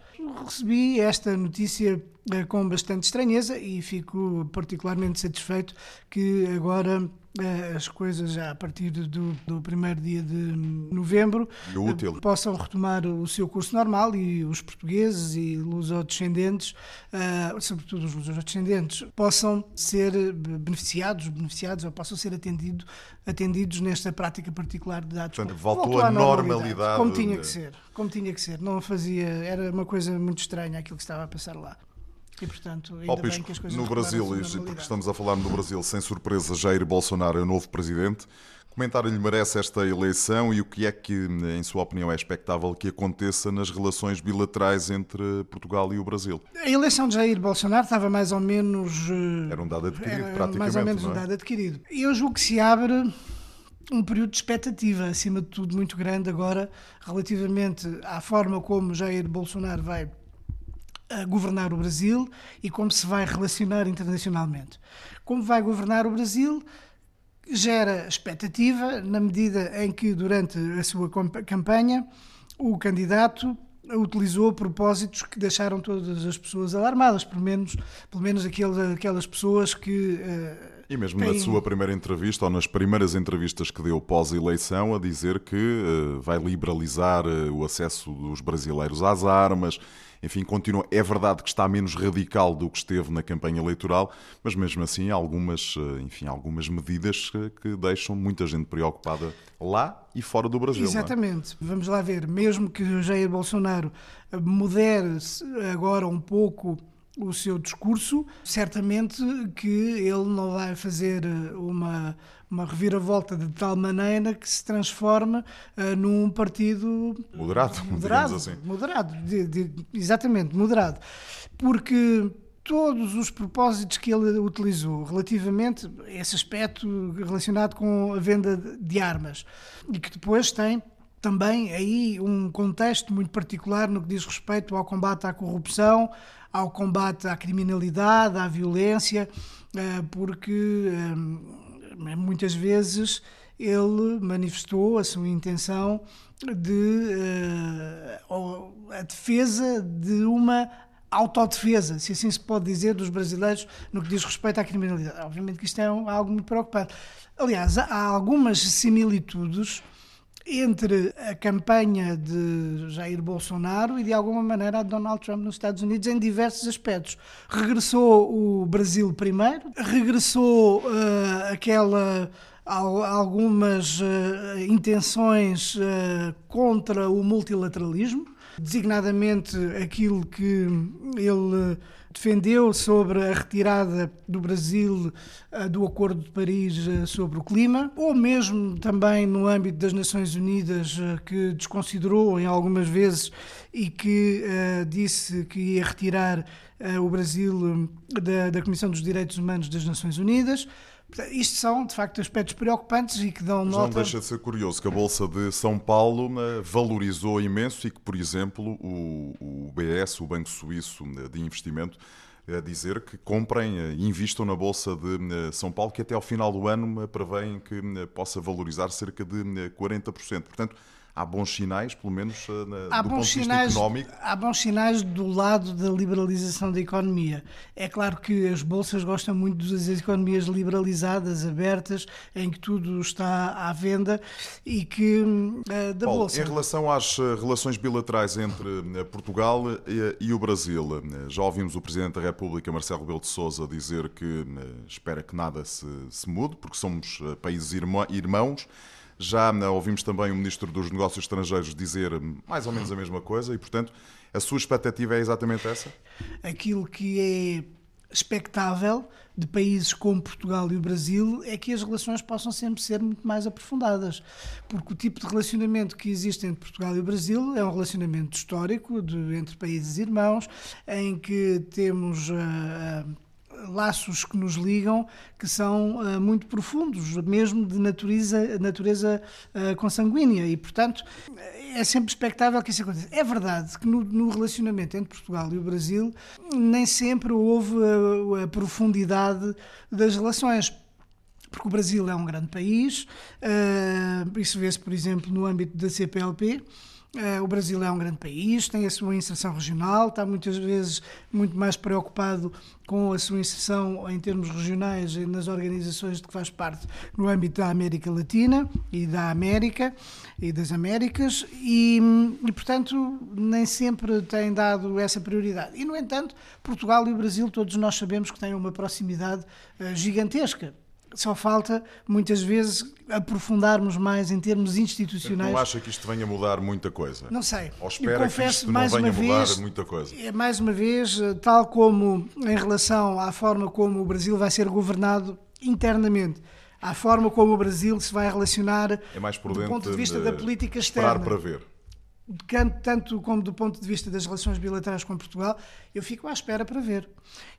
Recebi esta notícia eh, com bastante estranheza e fico particularmente satisfeito que agora eh, as coisas já a partir do, do primeiro dia de novembro eh, possam retomar o seu curso normal e os portugueses e lusodescendentes, uh, sobretudo os lusodescendentes, possam ser beneficiados, beneficiados ou possam ser atendido, atendidos nesta prática particular de dados. Portanto, voltou, voltou à normalidade, normalidade. Como tinha que ser, como tinha que ser. Não fazia, era uma coisa muito estranha aquilo que estava a passar lá. E, portanto, ainda Pisco, bem que as coisas no Brasil, e porque estamos a falar no Brasil, sem surpresa, Jair Bolsonaro é o novo presidente. Comentário lhe merece esta eleição e o que é que, em sua opinião, é expectável que aconteça nas relações bilaterais entre Portugal e o Brasil? A eleição de Jair Bolsonaro estava mais ou menos. Eh, era um dado adquirido, praticamente. Mais ou menos é? um dado adquirido. Eu julgo que se abre um período de expectativa, acima de tudo, muito grande agora, relativamente à forma como Jair Bolsonaro vai a governar o Brasil e como se vai relacionar internacionalmente. Como vai governar o Brasil gera expectativa na medida em que durante a sua campanha o candidato utilizou propósitos que deixaram todas as pessoas alarmadas, pelo menos, pelo menos aquelas pessoas que uh, e mesmo têm... na sua primeira entrevista, ou nas primeiras entrevistas que deu pós-eleição, a dizer que uh, vai liberalizar uh, o acesso dos brasileiros às armas, enfim, continua. É verdade que está menos radical do que esteve na campanha eleitoral, mas mesmo assim algumas, eh, enfim, algumas medidas que deixam muita gente preocupada lá e fora do Brasil. É? Exatamente. É? Vamos lá ver. Mesmo que Jair Bolsonaro modere agora um pouco o seu discurso, certamente que ele não vai fazer uma, uma reviravolta de tal maneira que se transforme uh, num partido moderado, moderado assim. Moderado, de, de, exatamente, moderado. Porque todos os propósitos que ele utilizou relativamente a esse aspecto relacionado com a venda de armas e que depois tem também aí um contexto muito particular no que diz respeito ao combate à corrupção, ao combate à criminalidade, à violência, eh, porque eh, muitas vezes ele manifestou a sua intenção de uh, a defesa de uma autodefesa, se assim se pode dizer, dos brasileiros no que diz respeito à criminalidade. Obviamente que isto é algo muito preocupante. Aliás, há algumas similitudes entre a campanha de Jair Bolsonaro e, de alguma maneira, a Donald Trump nos Estados Unidos em diversos aspectos. Regressou o Brasil primeiro, regressou uh, aquela algumas uh, intenções uh, contra o multilateralismo, designadamente aquilo que ele defendeu sobre a retirada do Brasil uh, do Acordo de Paris uh, sobre o clima, ou mesmo também no âmbito das Nações Unidas, uh, que desconsiderou em algumas vezes e que disse que ia retirar o Brasil da, da Comissão dos Direitos Humanos das Nações Unidas. Isto são, de facto, aspectos preocupantes e que dão Mas nota... não deixa de ser curioso que a Bolsa de São Paulo valorizou imenso e que, por exemplo, o, BS, o Banco Suíço de Investimento, a dizer que comprem e invistam na Bolsa de eh, São Paulo, que até ao final do ano prevêem que eh, possa valorizar cerca de 40%. Eh, Portanto, há bons sinais, pelo menos eh, na, do ponto de vista económico. Há bons sinais do lado da liberalização da economia. É claro que as bolsas gostam muito das economias liberalizadas, abertas, em que tudo está à venda e que uh, da Paulo, bolsa. Em relação às eh, relações bilaterais entre Portugal e, e o Brasil, já ouvimos o Presidente da República, Marcelo Rebelo de Sousa, dizer que espera que nada se, se mude, porque somos países irmãos Já ouvimos também o Ministro dos Negócios Estrangeiros dizer mais ou menos a mesma coisa e, portanto, a sua expectativa é exatamente essa? Aquilo que é expectável de países como Portugal e o Brasil é que as relações possam sempre ser muito mais aprofundadas, porque o tipo de relacionamento que existe entre Portugal e o Brasil é um relacionamento histórico de, entre países irmãos, em que temos uh, laços que nos ligam que são uh, muito profundos, mesmo de natureza, natureza uh, consanguínea, e portanto é sempre expectável que isso aconteça. É verdade que no, no relacionamento entre Portugal e o Brasil nem sempre houve a, a profundidade das relações porque o Brasil é um grande país, uh, isso vê-se, por exemplo, no âmbito da CPLP, eh, o Brasil é um grande país, tem a sua inserção regional, está muitas vezes muito mais preocupado com a sua inserção em termos regionais nas organizações de que faz parte no âmbito da América Latina e da América e das Américas e, e portanto nem sempre tem dado essa prioridade. E no entanto, Portugal e o Brasil todos nós sabemos que têm uma proximidade uh, gigantesca só falta, muitas vezes, aprofundarmos mais em termos institucionais. Não acha que isto venha mudar muita coisa? Não sei. Ou espera confesso, que isto não venha mudar vez, muita coisa? É, mais uma vez, tal como em relação à forma como o Brasil vai ser governado internamente, à forma como o Brasil se vai relacionar é mais do ponto de vista de da política externa. para ver tanto como do ponto de vista das relações bilaterais com Portugal, eu fico à espera para ver.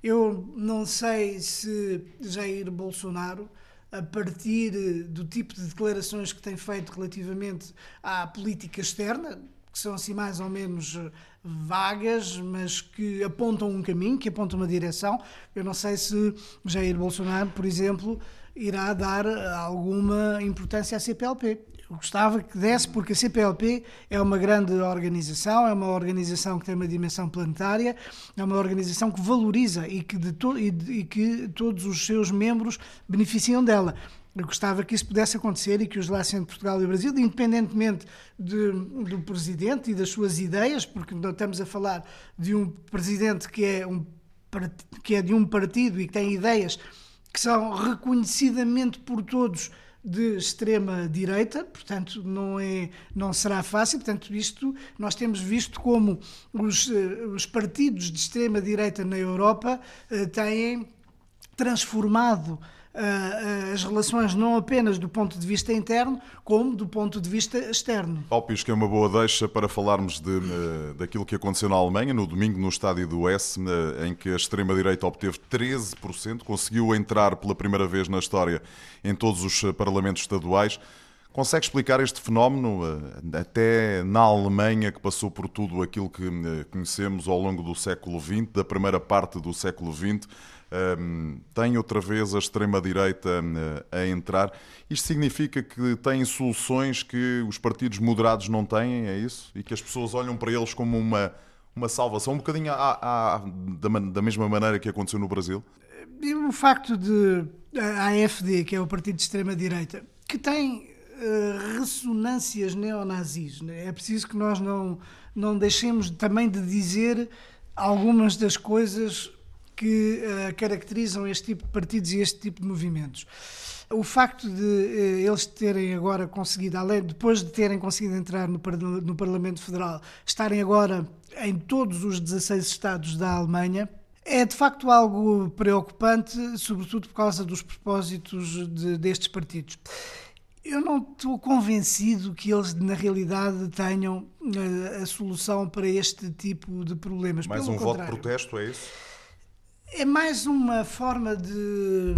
Eu não sei se Jair Bolsonaro, a partir do tipo de declarações que tem feito relativamente à política externa, que são assim mais ou menos vagas, mas que apontam um caminho, que apontam uma direção. Eu não sei se Jair Bolsonaro, por exemplo, irá dar alguma importância à CPLP. Eu gostava que desse, porque a CPLP é uma grande organização, é uma organização que tem uma dimensão planetária, é uma organização que valoriza e que, de e, de, e que todos os seus membros beneficiam dela. Eu gostava que isso pudesse acontecer e que os relações entre Portugal e Brasil, independentemente de, do presidente e das suas ideias, porque não estamos a falar de um presidente que é, um, que é de um partido e que tem ideias que são reconhecidamente por todos de extrema direita, portanto não é não será fácil, portanto isto nós temos visto como os, eh, os partidos de extrema direita na Europa eh, têm transformado as relações não apenas do ponto de vista interno, como do ponto de vista externo. Paulo que é uma boa deixa para falarmos de, eh, daquilo que aconteceu na Alemanha, no domingo, no estádio do S, em que a extrema-direita obteve 13%, conseguiu entrar pela primeira vez na história em todos os eh, parlamentos estaduais. Consegue explicar este fenómeno, eh, até na Alemanha, que passou por tudo aquilo que conhecemos ao longo do século XX, da primeira parte do século XX, tem outra vez a extrema-direita a entrar. Isto significa que têm soluções que os partidos moderados não têm, é isso? E que as pessoas olham para eles como uma, uma salvação, um bocadinho à, à, da, da mesma maneira que aconteceu no Brasil? O facto de a AFD, que é o partido de extrema-direita, que tem uh, ressonâncias neonazis, né? é preciso que nós não, não deixemos também de dizer algumas das coisas que uh, caracterizam este tipo de partidos e este tipo de movimentos. O facto de uh, eles terem agora conseguido, além, depois de terem conseguido entrar no, no Parlamento Federal, estarem agora em todos os 16 estados da Alemanha, é de facto algo preocupante, sobretudo por causa dos propósitos de, destes partidos. Eu não estou convencido que eles, na realidade, tenham a, eh, a solução para este tipo de problemas. Mais Pelo um voto de protesto, é isso? É mais uma forma de,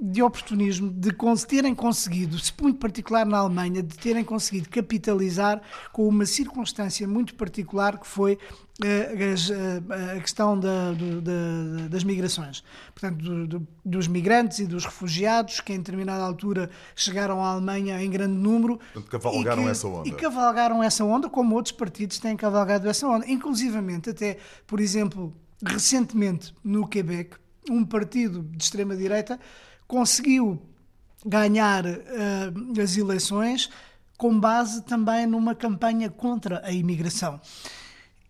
de oportunismo, de terem conseguido, muito particular na Alemanha, de terem conseguido capitalizar com uma circunstância muito particular que foi a, eh, eh, a questão da, da, das migrações. Portanto, do, do, dos migrantes e dos refugiados que em determinada altura chegaram à Alemanha em grande número. Portanto, cavalgaram que, essa onda. E cavalgaram essa onda, como outros partidos têm cavalgado essa onda. Inclusivamente, até, por exemplo, recentemente no Quebec, um partido de extrema-direita conseguiu ganhar uh, as eleições com base também numa campanha contra a imigração.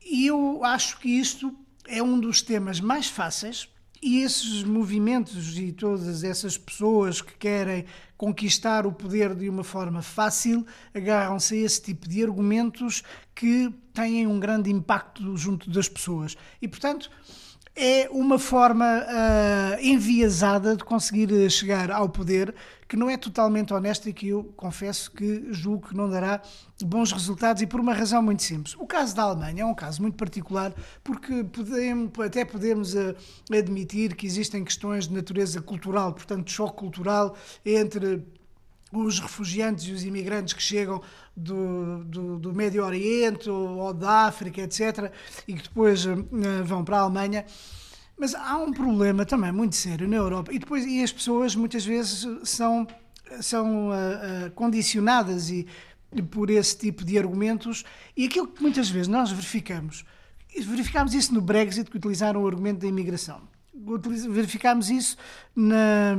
E eu acho que isto é um dos temas mais fáceis E esses movimentos e todas essas pessoas que querem conquistar o poder de uma forma fácil agarram-se a esse tipo de argumentos que têm um grande impacto junto das pessoas. E, portanto, é uma forma uh, enviesada de conseguir chegar ao poder que não é totalmente honesta e que eu confesso que julgo que não dará bons resultados e por uma razão muito simples. O caso da Alemanha é um caso muito particular porque podemos, até podemos uh, admitir que existem questões de natureza cultural, portanto, choque cultural entre os refugiantes e os imigrantes que chegam do, do, do Médio Oriente ou, ou, da África, etc., e que depois uh, vão para a Alemanha. Mas há um problema também muito sério na Europa, e depois e as pessoas muitas vezes são, são uh, uh, condicionadas e, por esse tipo de argumentos, e aquilo que muitas vezes nós verificamos, verificámos isso no Brexit, que utilizaram o argumento da imigração. Verificámos isso na,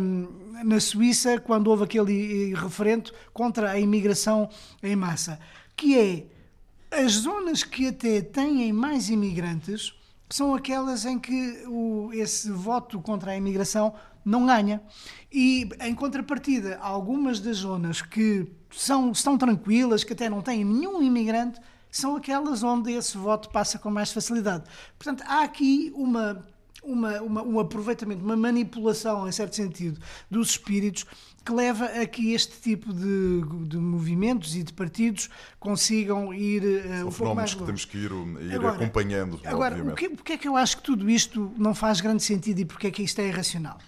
na Suíça, quando houve aquele referendo contra a imigração em massa, que é as zonas que até têm mais imigrantes são aquelas em que o, esse voto contra a imigração não ganha. E, em contrapartida, algumas das zonas que são, estão tranquilas, que até não têm nenhum imigrante, são aquelas onde esse voto passa com mais facilidade. Portanto, há aqui uma uma, uma, um aproveitamento, uma manipulação, em certo sentido, dos espíritos que leva a que este tipo de, de movimentos e de partidos consigam ir uh, São um fenómenos que temos que ir, ir agora, acompanhando. Agora, obviamente. o que, é que eu acho que tudo isto não faz grande sentido e porque é que isto é irracional?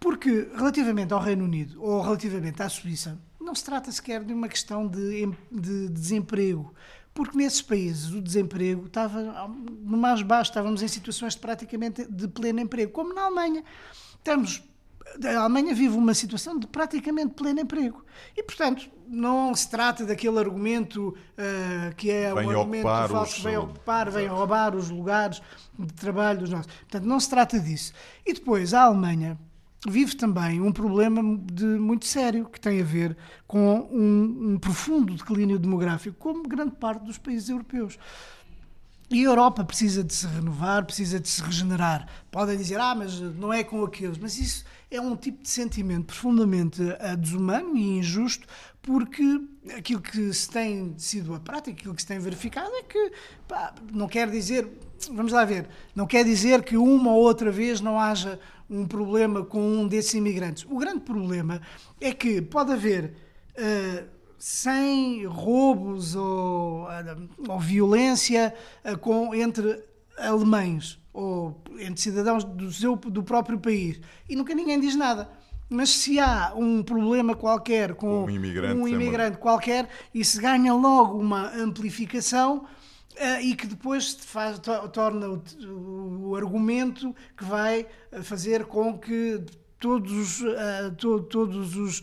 Porque, relativamente ao Reino Unido ou relativamente à Suíça, não se trata sequer de uma questão de, de desemprego porque nesses países o desemprego estava no mais baixo, estávamos em situações de praticamente de pleno emprego, como na Alemanha. Estamos a Alemanha vive uma situação de praticamente pleno emprego. E, portanto, não se trata daquele argumento uh, que é vem um argumento falso, que vem ocupar, vem roubar os lugares de trabalho dos nossos. Portanto, não se trata disso. E depois, a Alemanha vive também um problema de, muito sério que tem a ver com um, um profundo declínio demográfico, como grande parte dos países europeus. E a Europa precisa de se renovar, precisa de se regenerar. Podem dizer, ah, mas não é com aqueles. Mas isso é um tipo de sentimento profundamente eh, desumano e injusto, porque aquilo que se tem sido a prática, aquilo que se tem verificado é que pá, não quer dizer, vamos lá ver, não quer dizer que uma ou outra vez não haja um problema com um desses imigrantes. O grande problema é que pode haver uh, sem roubos ou, uh, ou violência com, entre alemães ou entre cidadãos do, seu, do próprio país e nunca ninguém diz nada. Mas se há um problema qualquer com um imigrante, um imigrante é qualquer e se ganha logo uma amplificação, Uh, e que depois faz, to, torna o, o, o, argumento que vai fazer com que todos, uh, to, todos os,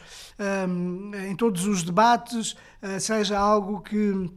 um, em todos os debates uh, seja algo que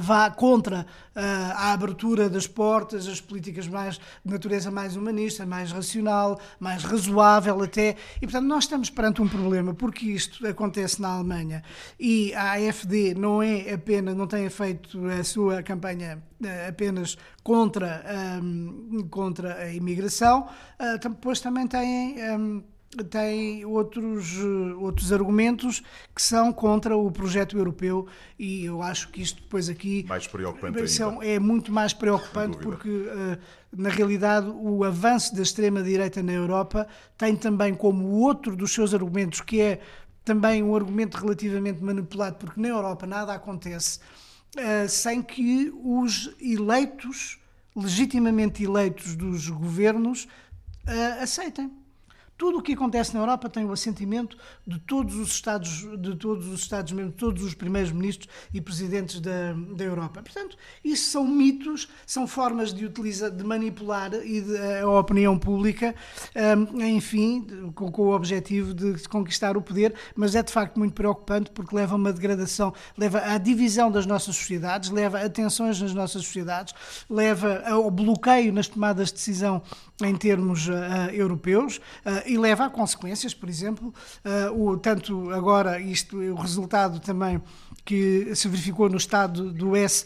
vá contra uh, a abertura das portas, as políticas mais de natureza mais humanista, mais racional, mais razoável até. E, portanto, nós estamos perante um problema, porque isto acontece na Alemanha e a AFD não é apenas, não tem feito a sua campanha uh, apenas contra, um, contra a imigração, uh, depois também tem. Um, tem outros, outros argumentos que são contra o projeto europeu e eu acho que isto depois aqui mais preocupante são, é muito mais preocupante porque uh, na realidade o avanço da extrema direita na Europa tem também como outro dos seus argumentos que é também um argumento relativamente manipulado porque na Europa nada acontece uh, sem que os eleitos legitimamente eleitos dos governos aceitem tudo o que acontece na Europa tem o assentimento de todos os Estados, de todos os Estados membros, de todos os primeiros ministros e presidentes da, da Europa. Portanto, isso são mitos, são formas de utilizar, de manipular e de, a opinião pública, um, enfim, com, com, o objetivo de conquistar o poder, mas é de facto muito preocupante porque leva a uma degradação, leva à divisão das nossas sociedades, leva a tensões nas nossas sociedades, leva ao bloqueio nas tomadas de decisão em termos uh, europeus uh, e leva a consequências, por exemplo, uh, o, tanto agora isto, o resultado também que se verificou no estado do S,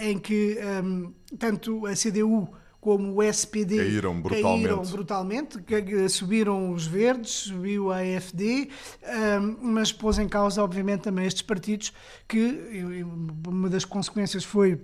em que um, tanto a CDU como o SPD caíram brutalmente, caíram brutalmente que, subiram os verdes, subiu a AFD, mas pôs em causa, obviamente, também estes partidos que uma das consequências foi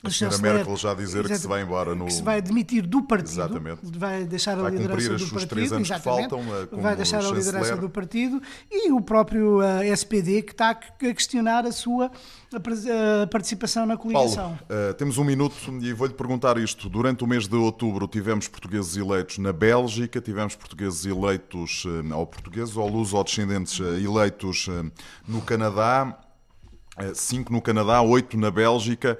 a senhora Merkel já dizer que se vai embora no. Que se vai demitir do partido. Exatamente. Vai deixar a vai liderança do partido. Três anos que faltam, vai deixar a liderança do partido e o próprio uh, eh, SPD que está a questionar a sua a participação na coligação. Paulo, uh, temos um minuto e vou-lhe perguntar isto. Durante o mês de outubro tivemos portugueses eleitos na Bélgica, tivemos portugueses eleitos, uh, ou portugueses ou luz-descendentes eleitos no Canadá, cinco no Canadá, oito na Bélgica.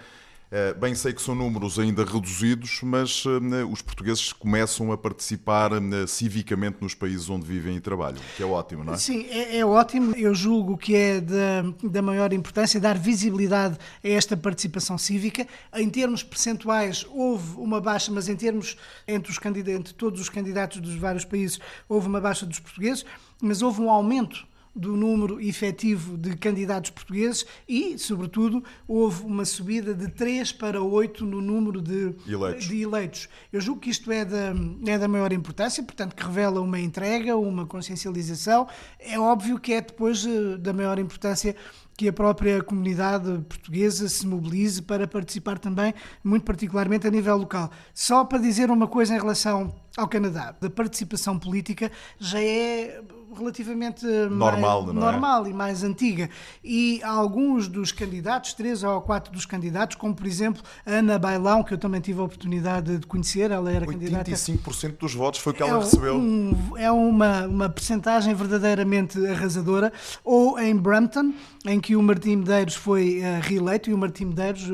Eh, bem sei que são números ainda reduzidos, mas eh, os portugueses começam a participar eh, civicamente nos países onde vivem e trabalham, que é ótimo, não é? Sim, é, é ótimo. Eu julgo que é da, da maior importância dar visibilidade a esta participação cívica. Em termos percentuais, houve uma baixa, mas em termos entre, os entre todos os candidatos dos vários países, houve uma baixa dos portugueses, mas houve um aumento do número efetivo de candidatos portugueses e, sobretudo, houve uma subida de 3 para 8 no número de eleitos. De eleitos. Eu julgo que isto é da, é da maior importância, portanto, que revela uma entrega, uma consciencialização. É óbvio que é depois eh, da maior importância que a própria comunidade portuguesa se mobilize para participar também, muito particularmente a nível local. Só para dizer uma coisa em relação ao Canadá, a participação política já é relativamente normal, mais, normal e mais antiga. E alguns dos candidatos, três ou quatro dos candidatos, como por exemplo Ana Bailão, que eu também tive a oportunidade de conhecer, ela era 85% candidata. 85% dos votos foi o que ela é recebeu. Um, é uma, uma percentagem verdadeiramente arrasadora. Ou em Brampton, em que o Martim Medeiros foi uh, reeleito, e o Martim Medeiros,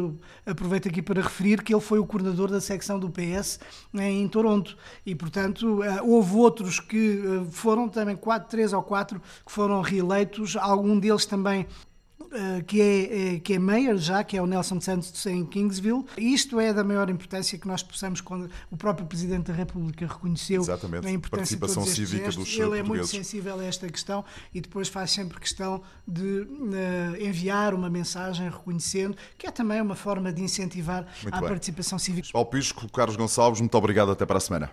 aproveito aqui para referir que ele foi o coordenador da secção do PS em Toronto. E, portanto, uh, houve outros que uh, foram também quatro, três ou quatro que foram reeleitos, algum deles também eh, que é, eh, que é mayor já, que é o Nelson Santos em Kingsville. Isto é da maior importância que nós possamos, quando o próprio Presidente da República reconheceu Exatamente. a importância Participação de cívica gestos. dos Ele é muito sensível a esta questão e depois faz sempre questão de uh, enviar uma mensagem reconhecendo, que é também uma forma de incentivar muito a bem. participação cívica. Paulo Pisco, Carlos Gonçalves, muito obrigado, até para a semana.